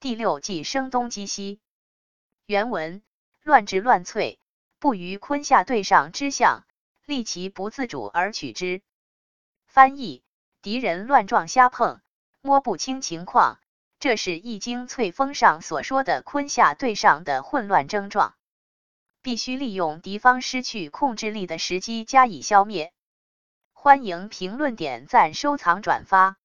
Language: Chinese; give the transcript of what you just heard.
第六计声东击西，原文乱治乱萃，不于坤下对上之象，利其不自主而取之。翻译，敌人乱撞瞎碰，摸不清情况。这是易经翠峰上所说的坤下对上的混乱症状，必须利用敌方失去控制力的时机加以消灭。欢迎评论、点赞、收藏、转发。